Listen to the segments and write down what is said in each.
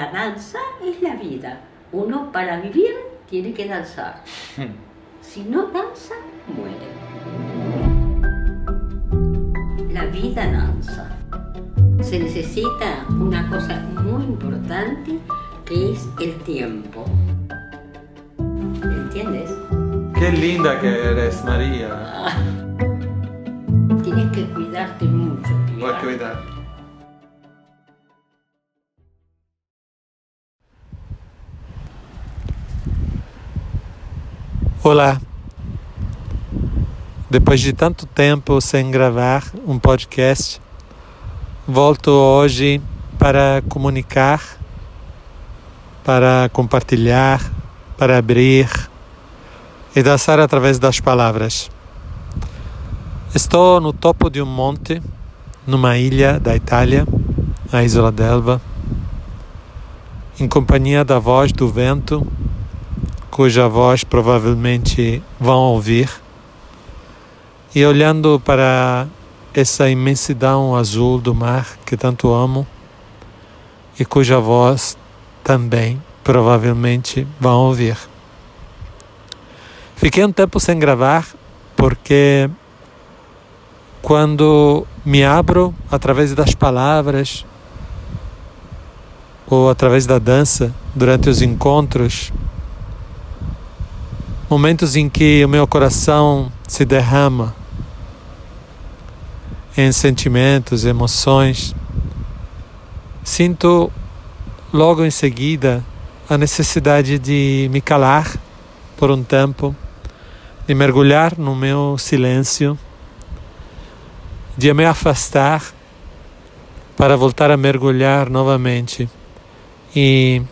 La danza es la vida. Uno para vivir tiene que danzar. Si no danza, muere. La vida danza. Se necesita una cosa muy importante que es el tiempo. ¿Entiendes? Qué linda que eres, María. Tienes que cuidarte mucho. Voy a cuidar. Olá. Depois de tanto tempo sem gravar um podcast, volto hoje para comunicar, para compartilhar, para abrir e dançar através das palavras. Estou no topo de um monte, numa ilha da Itália, a Isola d'Elba, em companhia da voz do vento, cuja voz provavelmente vão ouvir, e olhando para essa imensidão azul do mar que tanto amo e cuja voz também provavelmente vão ouvir. Fiquei um tempo sem gravar porque quando me abro através das palavras ou através da dança durante os encontros, momentos em que o meu coração se derrama em sentimentos, emoções, sinto logo em seguida a necessidade de me calar por um tempo, de mergulhar no meu silêncio de me afastar para voltar a mergulhar novamente e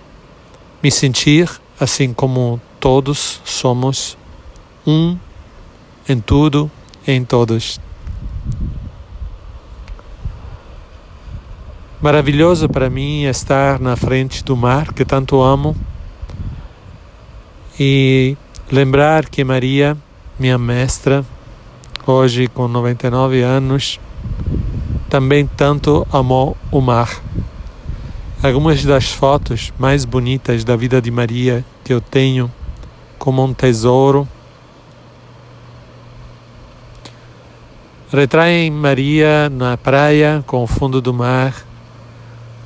me sentir assim como todos somos um em tudo e em todos. Maravilhoso para mim estar na frente do mar que tanto amo e lembrar que Maria, minha mestra, hoje com 99 anos, também tanto amou o mar. Algumas das fotos mais bonitas da vida de Maria que eu tenho como um tesouro retraem Maria na praia com o fundo do mar,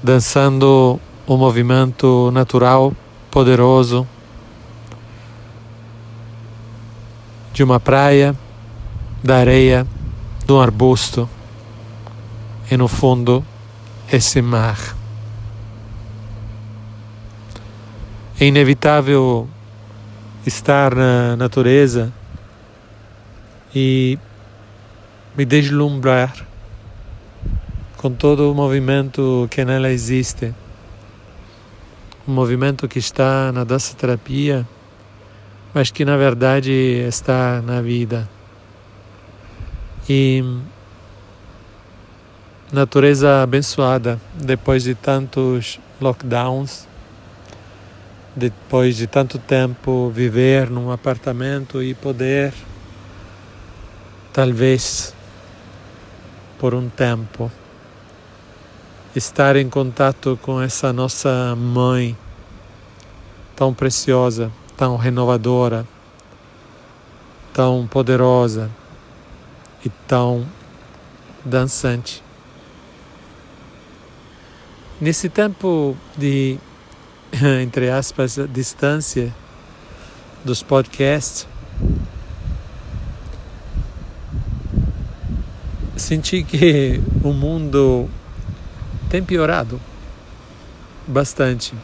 dançando um movimento natural, poderoso de uma praia da areia, de um arbusto e no fundo esse mar. É inevitável estar na natureza e me deslumbrar com todo o movimento que nela existe. Um movimento que está na dança terapia, mas que na verdade está na vida. E natureza abençoada depois de tantos lockdowns, depois de tanto tempo viver num apartamento e poder, talvez por um tempo, estar em contato com essa nossa mãe tão preciosa, tão renovadora, tão poderosa e tão dançante. Nesse tempo de, entre aspas, distância dos podcasts, senti que o mundo tem piorado bastante.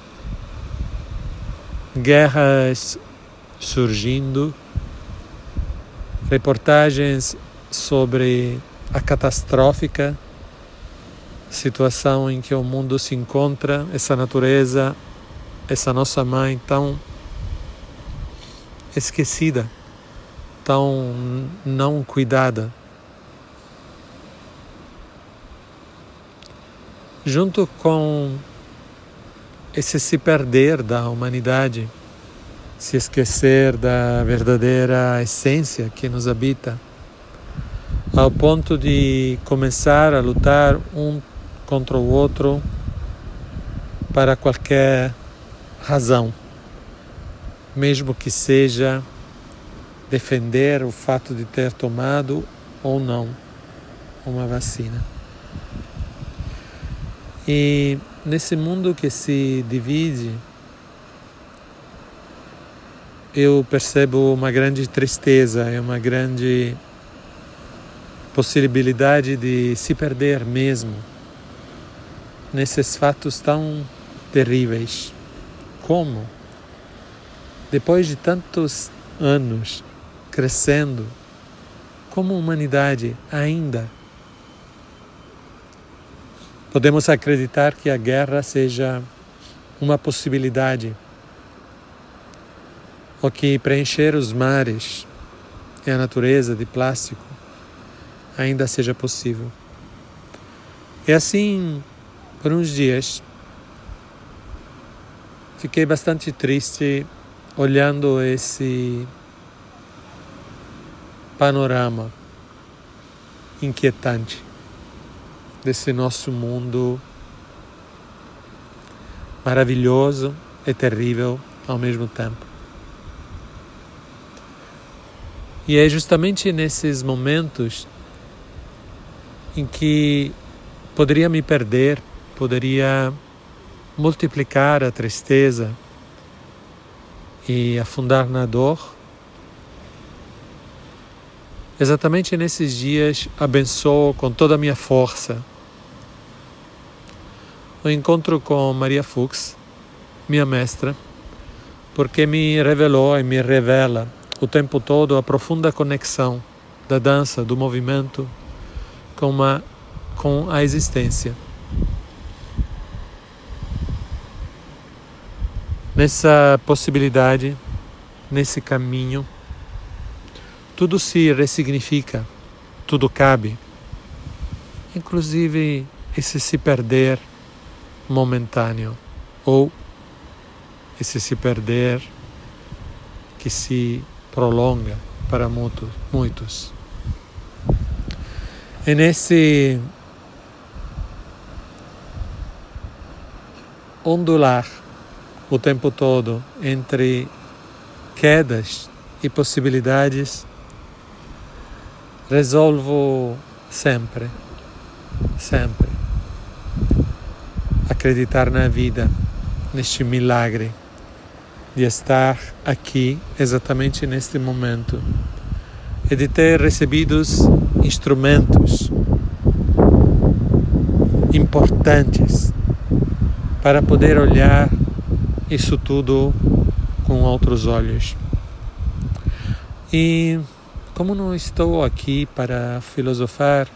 Guerras surgindo, reportagens sobre a catastrófica situação em que o mundo se encontra, essa natureza, essa nossa mãe tão esquecida, tão não cuidada. Junto com esse se perder da humanidade, se esquecer da verdadeira essência que nos habita, ao ponto de começar a lutar um contra o outro para qualquer razão, mesmo que seja defender o fato de ter tomado ou não uma vacina. E nesse mundo que se divide, eu percebo uma grande tristeza e uma grande possibilidade de se perder mesmo nesses fatos tão terríveis. Como, depois de tantos anos crescendo, como humanidade ainda podemos acreditar que a guerra seja uma possibilidade, ou que preencher os mares e a natureza de plástico ainda seja possível. E assim, por uns dias, fiquei bastante triste olhando esse panorama inquietante desse nosso mundo maravilhoso e terrível ao mesmo tempo. E é justamente nesses momentos em que poderia me perder, poderia multiplicar a tristeza e afundar na dor. Exatamente nesses dias abençoo com toda a minha força o encontro com Maria Fuchs, minha mestra, porque me revelou e me revela o tempo todo a profunda conexão da dança, do movimento com, uma, com a existência. Nessa possibilidade, nesse caminho, tudo se ressignifica, tudo cabe, inclusive esse se perder momentâneo ou esse se perder que se prolonga para muitos. E nesse ondular o tempo todo entre quedas e possibilidades, resolvo sempre, sempre acreditar na vida, neste milagre de estar aqui exatamente neste momento e de ter recebido instrumentos importantes para poder olhar isso tudo com outros olhos. E como não estou aqui para filosofar,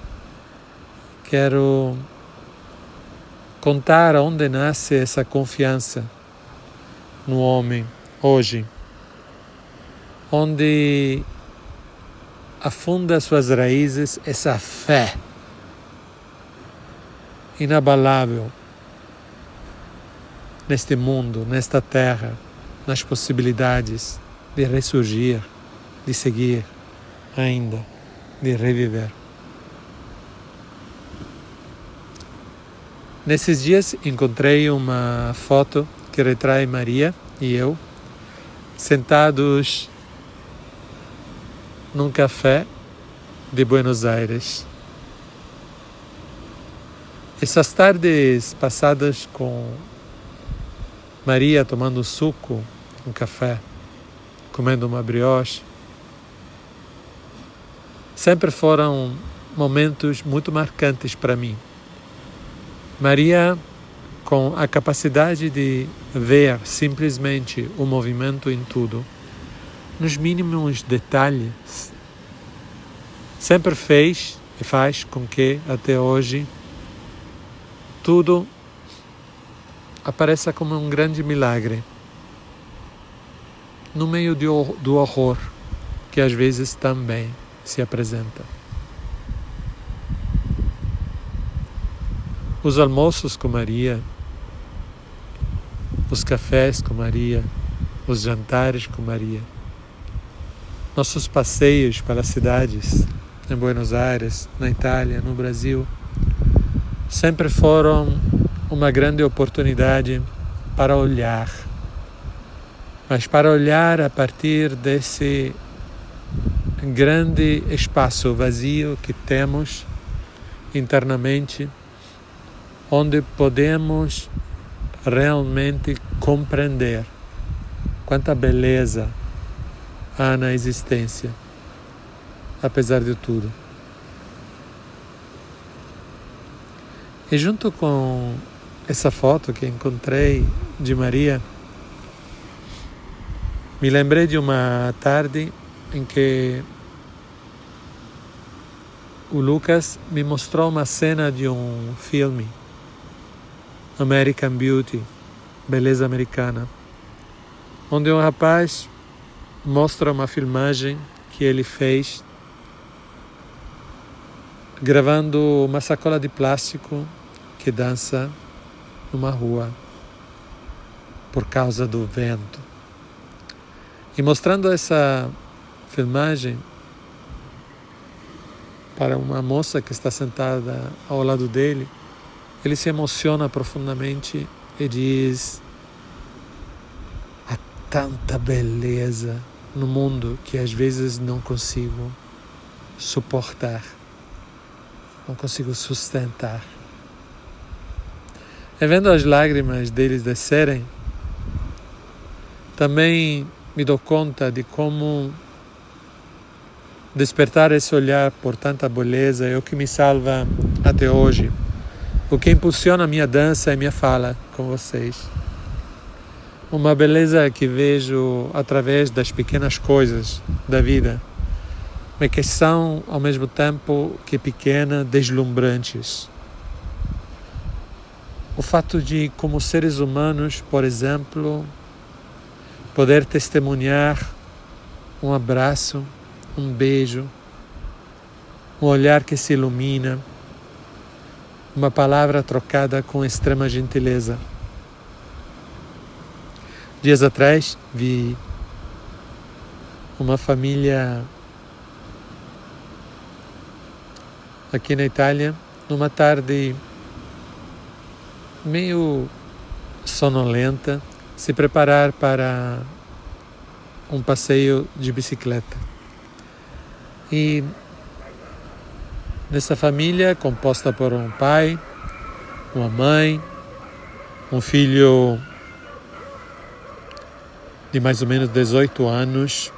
quero contar onde nasce essa confiança no homem hoje, onde afunda suas raízes essa fé inabalável neste mundo, nesta terra, nas possibilidades de ressurgir, de seguir ainda, de reviver. Nesses dias encontrei uma foto que retrai Maria e eu sentados num café de Buenos Aires. Essas tardes passadas com Maria tomando suco, um café, comendo uma brioche, sempre foram momentos muito marcantes para mim. Maria, com a capacidade de ver simplesmente o movimento em tudo, nos mínimos detalhes, sempre fez e faz com que até hoje tudo apareça como um grande milagre no meio do horror que às vezes também se apresenta. os almoços com Maria, os cafés com Maria, os jantares com Maria, nossos passeios pelas cidades, em Buenos Aires, na Itália, no Brasil, sempre foram uma grande oportunidade para olhar, mas para olhar a partir desse grande espaço vazio que temos internamente, onde podemos realmente compreender quanta beleza há na existência, apesar de tudo. E junto com essa foto que encontrei de Maria, me lembrei de uma tarde em que o Lucas me mostrou uma cena de um filme, American Beauty, Beleza Americana, onde um rapaz mostra uma filmagem que ele fez gravando uma sacola de plástico que dança numa rua por causa do vento. E mostrando essa filmagem para uma moça que está sentada ao lado dele, ele se emociona profundamente e diz: há tanta beleza no mundo que às vezes não consigo suportar, não consigo sustentar. E vendo as lágrimas deles descerem, também me dou conta de como despertar esse olhar por tanta beleza é o que me salva até hoje. O que impulsiona a minha dança e minha fala com vocês. Uma beleza que vejo através das pequenas coisas da vida, mas que são ao mesmo tempo que pequenas, deslumbrantes. O fato de, como seres humanos, por exemplo, poder testemunhar um abraço, um beijo, um olhar que se ilumina, uma palavra trocada com extrema gentileza. Dias atrás vi uma família aqui na Itália, numa tarde meio sonolenta, se preparar para um passeio de bicicleta. E nessa família composta por um pai, uma mãe, um filho de mais ou menos 18 anos.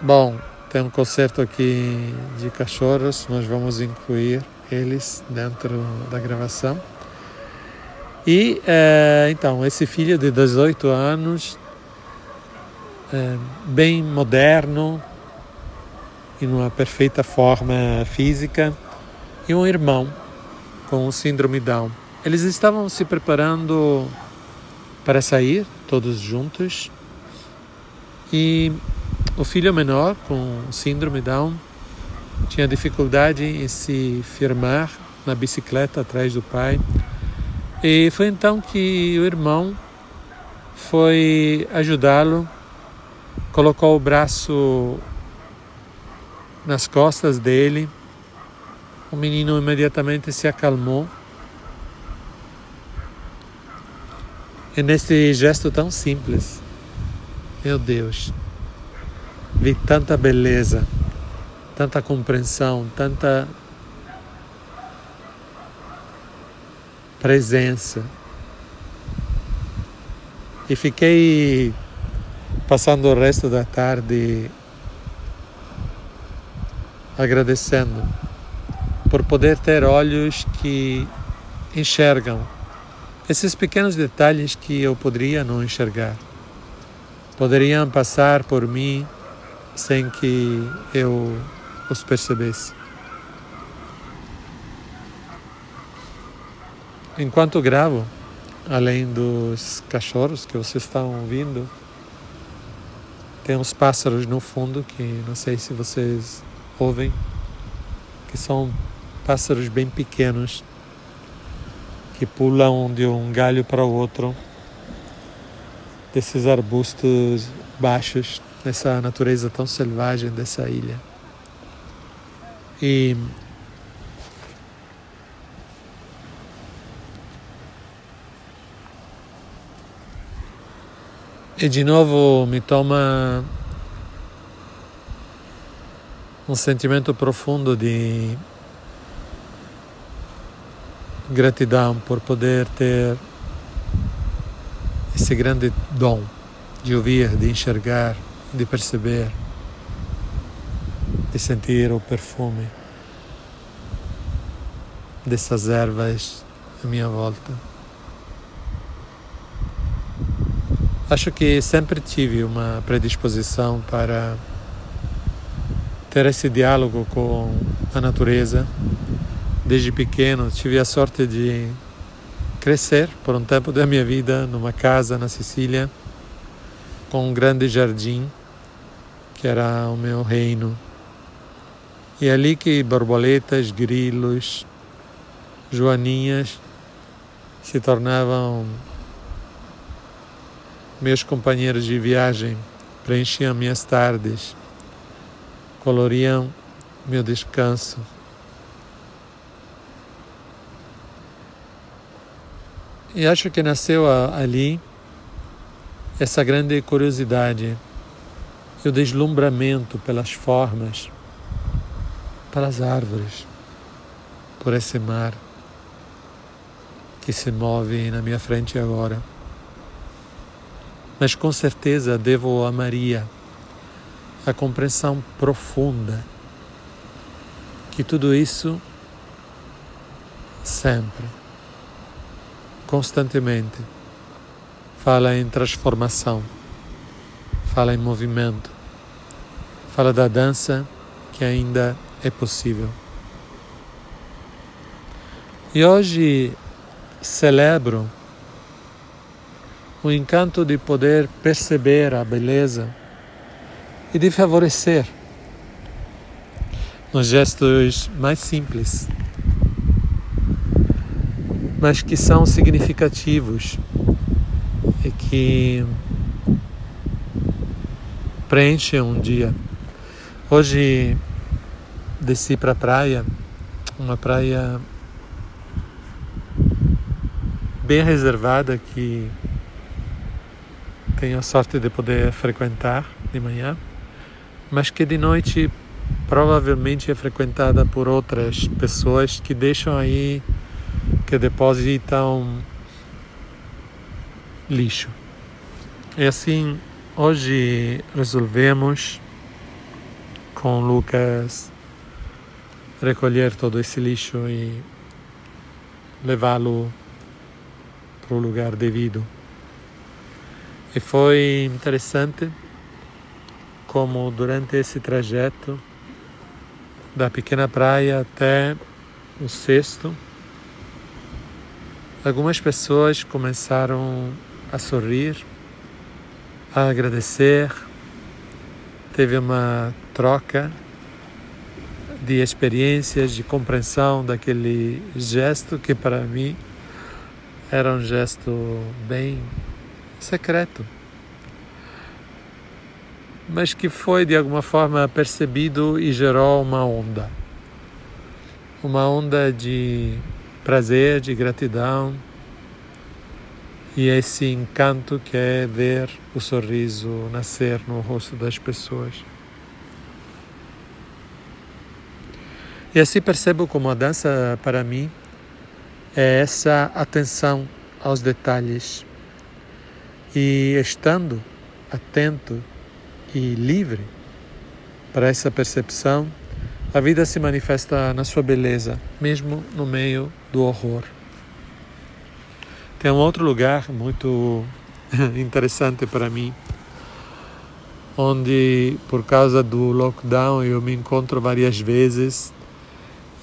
Bom, tem um concerto aqui de cachorros, nós vamos incluir eles dentro da gravação. E é, então, esse filho de 18 anos, é, bem moderno, em uma perfeita forma física, e um irmão com síndrome Down. Eles estavam se preparando para sair, todos juntos, e o filho menor com síndrome Down tinha dificuldade em se firmar na bicicleta atrás do pai. E foi então que o irmão foi ajudá-lo, colocou o braço nas costas dele. O menino imediatamente se acalmou. E nesse gesto tão simples, meu Deus, vi tanta beleza tanta compreensão, tanta presença. E fiquei passando o resto da tarde agradecendo por poder ter olhos que enxergam esses pequenos detalhes que eu poderia não enxergar. Poderiam passar por mim sem que eu os percebesse. Enquanto gravo, além dos cachorros que vocês estão ouvindo, tem uns pássaros no fundo que não sei se vocês ouvem, que são pássaros bem pequenos que pulam de um galho para o outro desses arbustos baixos nessa natureza tão selvagem dessa ilha. E E de novo me toma um sentimento profundo de gratidão por poder ter esse grande dom de ouvir, de enxergar, de perceber de sentir o perfume dessas ervas à minha volta. Acho que sempre tive uma predisposição para ter esse diálogo com a natureza. Desde pequeno tive a sorte de crescer por um tempo da minha vida numa casa na Sicília com um grande jardim que era o meu reino. E é ali que borboletas, grilos, joaninhas se tornavam meus companheiros de viagem, preenchiam minhas tardes, coloriam meu descanso. E acho que nasceu ali essa grande curiosidade e o deslumbramento pelas formas, pelas árvores, por esse mar que se move na minha frente agora. Mas com certeza devo a Maria a compreensão profunda que tudo isso sempre, constantemente, fala em transformação, fala em movimento, fala da dança que ainda é possível. E hoje celebro o encanto de poder perceber a beleza e de favorecer nos gestos mais simples, mas que são significativos e que preenchem um dia. Hoje desci para a praia, uma praia bem reservada que tenho a sorte de poder frequentar de manhã, mas que de noite provavelmente é frequentada por outras pessoas que deixam aí, que depositam lixo. E assim, hoje resolvemos com Lucas recolher todo esse lixo e levá-lo para o lugar devido. E foi interessante como durante esse trajeto da pequena praia até o sexto, algumas pessoas começaram a sorrir, a agradecer, teve uma troca de experiências, de compreensão daquele gesto que para mim era um gesto bem secreto, mas que foi de alguma forma percebido e gerou uma onda. Uma onda de prazer, de gratidão e esse encanto que é ver o sorriso nascer no rosto das pessoas. E assim percebo como a dança para mim é essa atenção aos detalhes e estando atento e livre para essa percepção, a vida se manifesta na sua beleza, mesmo no meio do horror. Tem um outro lugar muito interessante para mim, onde por causa do lockdown eu me encontro várias vezes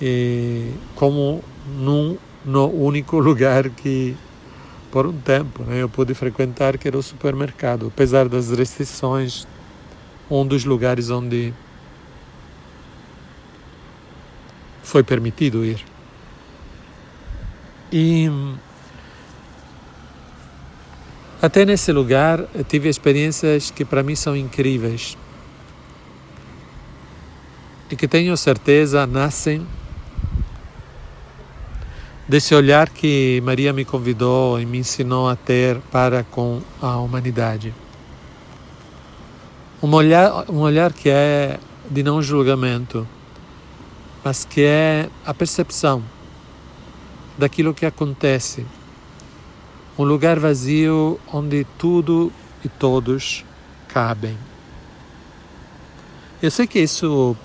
e como num no único lugar que por um tempo né, eu pude frequentar, que era o supermercado, apesar das restrições, um dos lugares onde foi permitido ir. E até nesse lugar tive experiências que para mim são incríveis e que tenho certeza nascem desse olhar que Maria me convidou e me ensinou a ter para com a humanidade. Um olhar, um olhar que é de não julgamento, mas que é a percepção daquilo que acontece. Um lugar vazio onde tudo e todos cabem. Eu sei que isso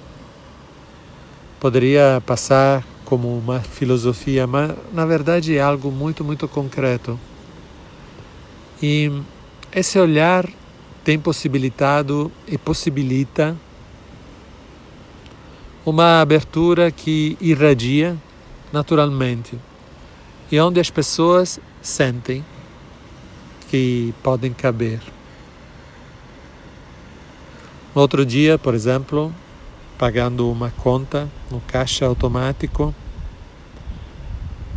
poderia passar como uma filosofia, mas na verdade é algo muito, muito concreto. E esse olhar tem possibilitado e possibilita uma abertura que irradia naturalmente e onde as pessoas sentem que podem caber. Outro dia, por exemplo, pagando uma conta no caixa automático,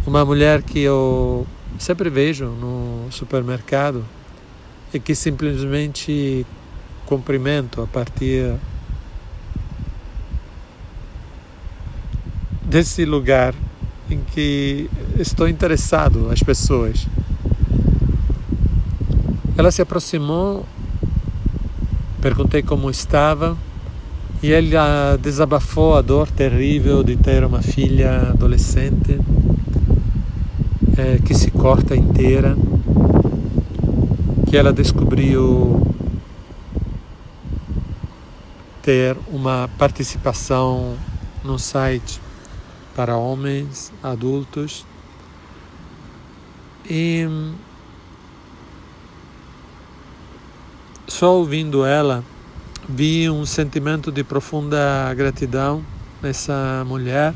uma mulher que eu sempre vejo no supermercado e que simplesmente cumprimento a partir desse lugar em que estou interessado as pessoas. Ela se aproximou Perguntei como estava e ele desabafou a dor terrível de ter uma filha adolescente é, que se corta inteira, que ela descobriu ter uma participação no site para homens adultos. E Só ouvindo ela, vi um sentimento de profunda gratidão nessa mulher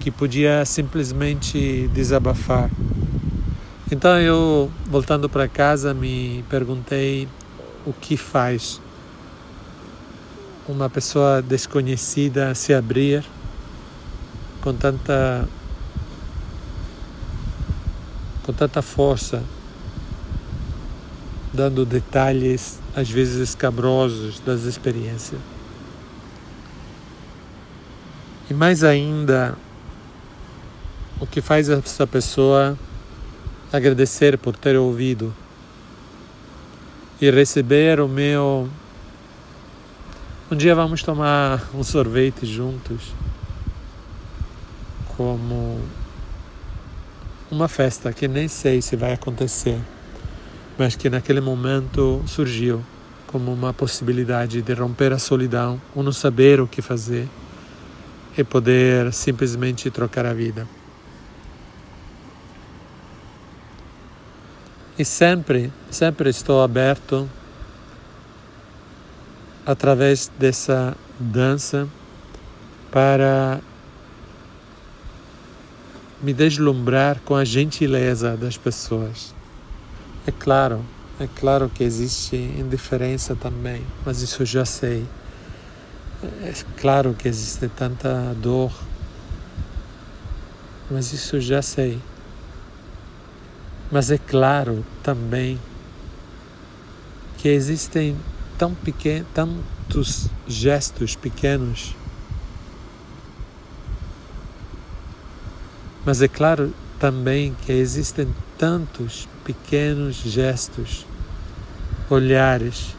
que podia simplesmente desabafar. Então eu, voltando para casa, me perguntei o que faz uma pessoa desconhecida se abrir com tanta com tanta força dando detalhes às vezes escabrosos das experiências. E mais ainda, o que faz essa pessoa agradecer por ter ouvido e receber o meu. Um dia vamos tomar um sorvete juntos, como uma festa que nem sei se vai acontecer mas que naquele momento surgiu como uma possibilidade de romper a solidão, ou não saber o que fazer e poder simplesmente trocar a vida. E sempre, sempre estou aberto através dessa dança para me deslumbrar com a gentileza das pessoas. É claro, é claro que existe indiferença também, mas isso eu já sei. É claro que existe tanta dor, mas isso eu já sei. Mas é claro também que existem tão tantos gestos pequenos. Mas é claro também que existem tantos pequenos gestos, olhares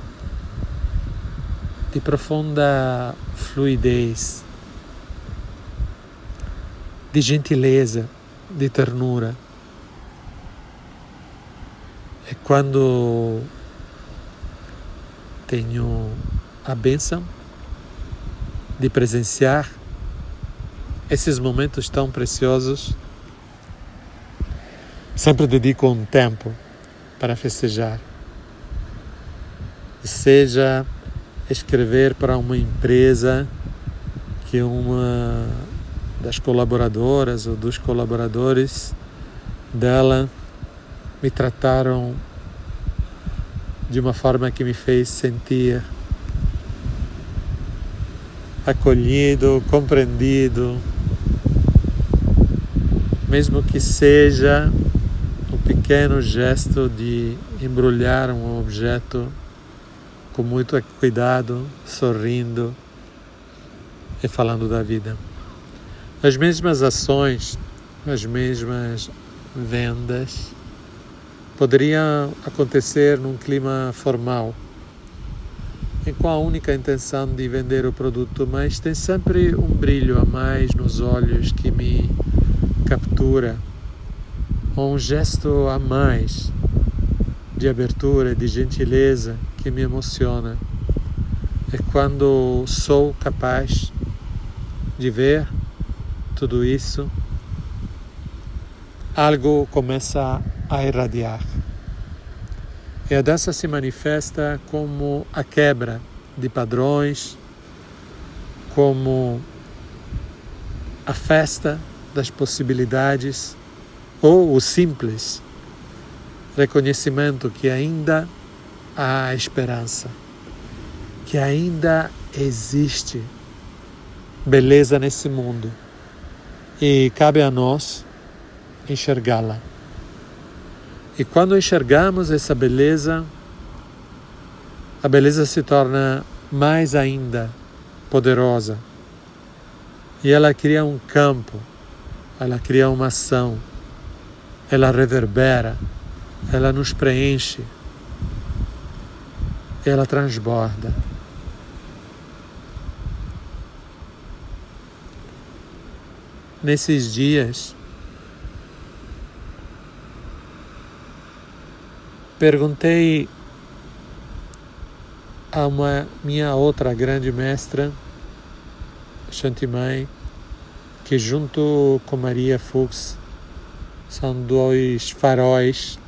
de profunda fluidez, de gentileza, de ternura. Quando tenho a bênção de presenciar esses momentos tão preciosos Sempre dedico um tempo para festejar. Seja escrever para uma empresa que uma das colaboradoras ou dos colaboradores dela me trataram de uma forma que me fez sentir acolhido, compreendido, mesmo que seja pequeno gesto de embrulhar um objeto com muito cuidado, sorrindo e falando da vida. As mesmas ações, as mesmas vendas poderiam acontecer num clima formal, e com a única intenção de vender o produto, mas tem sempre um brilho a mais nos olhos que me captura, ou um gesto a mais de abertura, de gentileza que me emociona. É quando sou capaz de ver tudo isso, algo começa a irradiar. E a dança se manifesta como a quebra de padrões, como a festa das possibilidades ou o simples reconhecimento que ainda há esperança, que ainda existe beleza nesse mundo e cabe a nós enxergá-la. E quando enxergamos essa beleza, a beleza se torna mais ainda poderosa. E ela cria um campo, ela cria uma ação, ela reverbera, ela nos preenche, ela transborda. Nesses dias, Perguntei a uma minha outra grande mestra, Shantimai, que junto com Maria Fuchs são dois faróis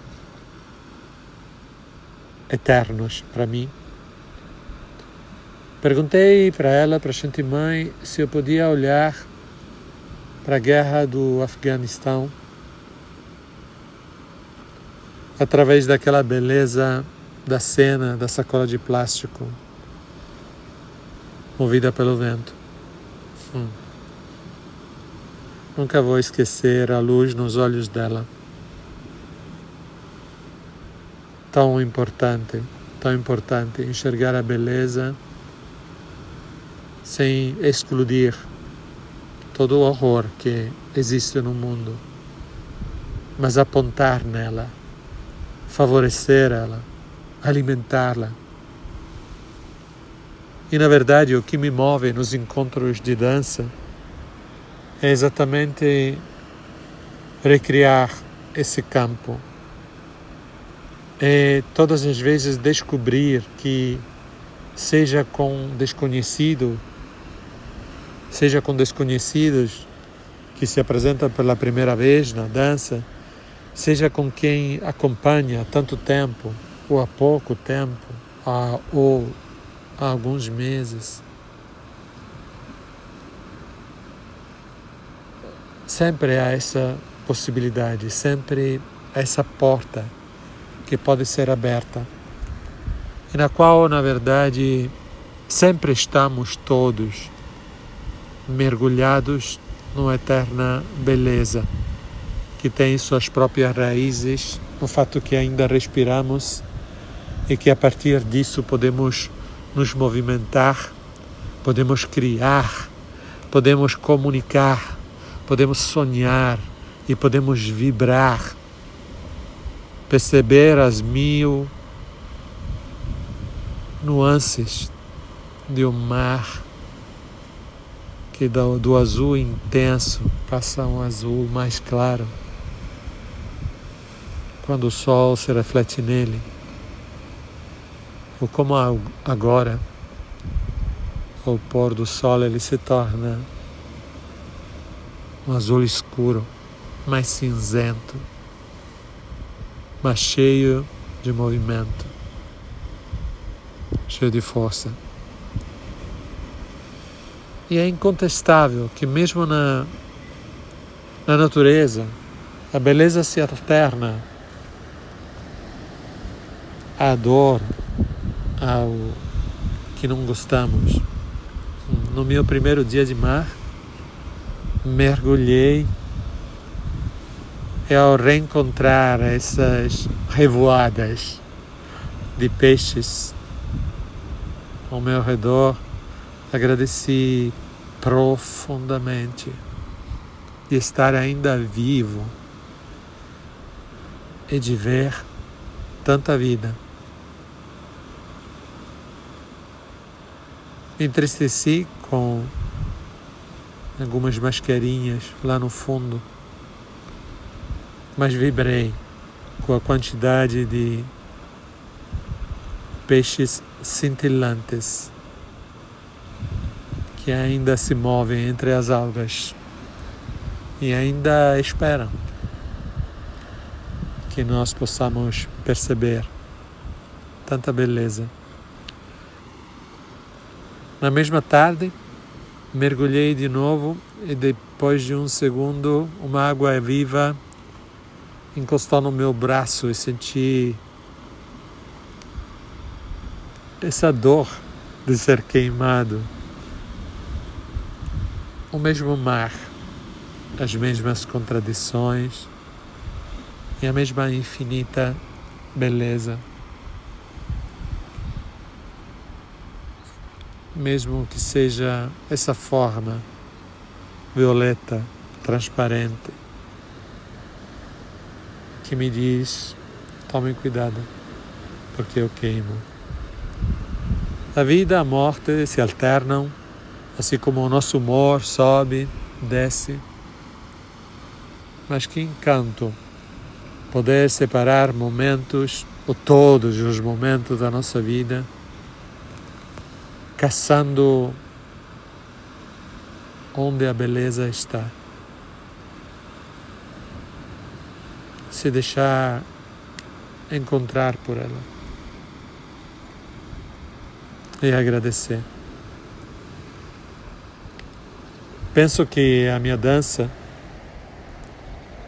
eternos para mim. Perguntei para ela, para Shantimai, se eu podia olhar para a guerra do Afeganistão através daquela beleza da cena da sacola de plástico movida pelo vento. Hum. Nunca vou esquecer a luz nos olhos dela. Tão importante, tão importante enxergar a beleza sem excluir todo o horror que existe no mundo, mas apontar nela favorecer ela, alimentá-la. E na verdade, o que me move nos encontros de dança é exatamente recriar esse campo. É todas as vezes descobrir que, seja com desconhecido, seja com desconhecidos que se apresentam pela primeira vez na dança, seja com quem acompanha há tanto tempo, ou há pouco tempo, ou há alguns meses. Sempre há essa possibilidade, sempre há essa porta que pode ser aberta e na qual, na verdade, sempre estamos todos mergulhados numa eterna beleza que tem suas próprias raízes no fato que ainda respiramos e que a partir disso podemos nos movimentar, podemos criar, podemos comunicar, podemos sonhar e podemos vibrar, perceber as mil nuances de um mar que do, do azul intenso passa um azul mais claro quando o sol se reflete nele, ou como agora, ao pôr do sol, ele se torna um azul escuro, mais cinzento, mas cheio de movimento, cheio de força. E é incontestável que, mesmo na, na natureza, a beleza se alterna a dor, ao que não gostamos. No meu primeiro dia de mar, mergulhei e ao reencontrar essas revoadas de peixes ao meu redor, agradeci profundamente de estar ainda vivo e de ver tanta vida. Entristeci com algumas mascarinhas lá no fundo, mas vibrei com a quantidade de peixes cintilantes que ainda se movem entre as algas e ainda esperam que nós possamos perceber tanta beleza. Na mesma tarde, mergulhei de novo e depois de um segundo, uma água viva encostou no meu braço e senti essa dor de ser queimado. O mesmo mar, as mesmas contradições e a mesma infinita beleza. Mesmo que seja essa forma violeta, transparente, que me diz: tome cuidado, porque eu queimo. A vida e a morte se alternam, assim como o nosso humor sobe, desce. Mas que encanto poder separar momentos, ou todos os momentos da nossa vida, caçando onde a beleza está. Se deixar encontrar por ela e agradecer. Penso que a minha dança,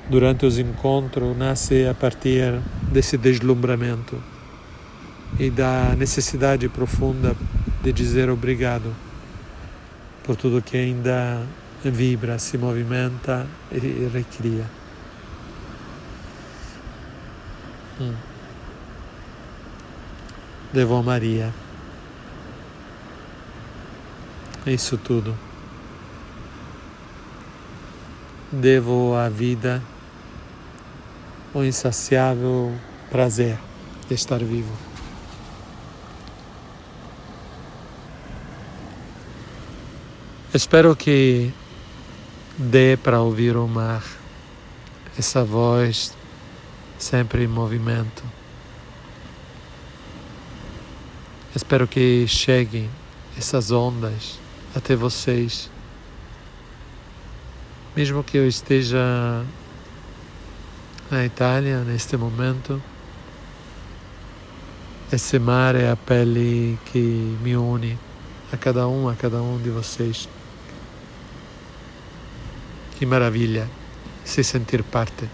durante os encontros, nasce a partir desse deslumbramento e da necessidade profunda de dizer obrigado por tudo que ainda vibra, se movimenta e recria. Hum. Devo a Maria. É isso tudo. Devo à vida o insaciável prazer de estar vivo. Espero que dê para ouvir o mar, essa voz sempre em movimento. Espero que cheguem essas ondas até vocês. Mesmo que eu esteja na Itália neste momento, esse mar é a pele que me une a cada um, a cada um de vocês. Que maravilha se sentir parte.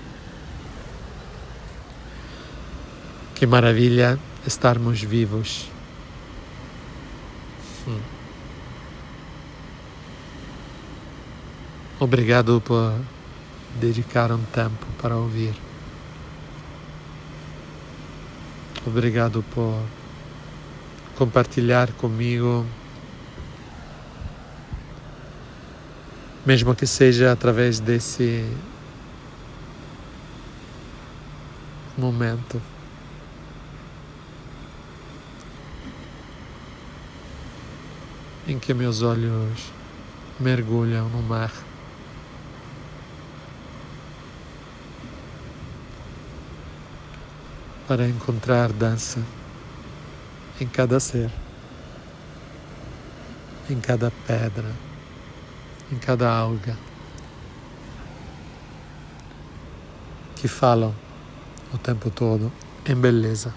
Que maravilha estarmos vivos. Hum. Obrigado por dedicar um tempo para ouvir. Obrigado por compartilhar comigo, mesmo que seja através desse momento. Em que meus olhos mergulham no mar. para encontrar dança em cada ser, em cada pedra, em cada alga que falam o tempo todo em beleza.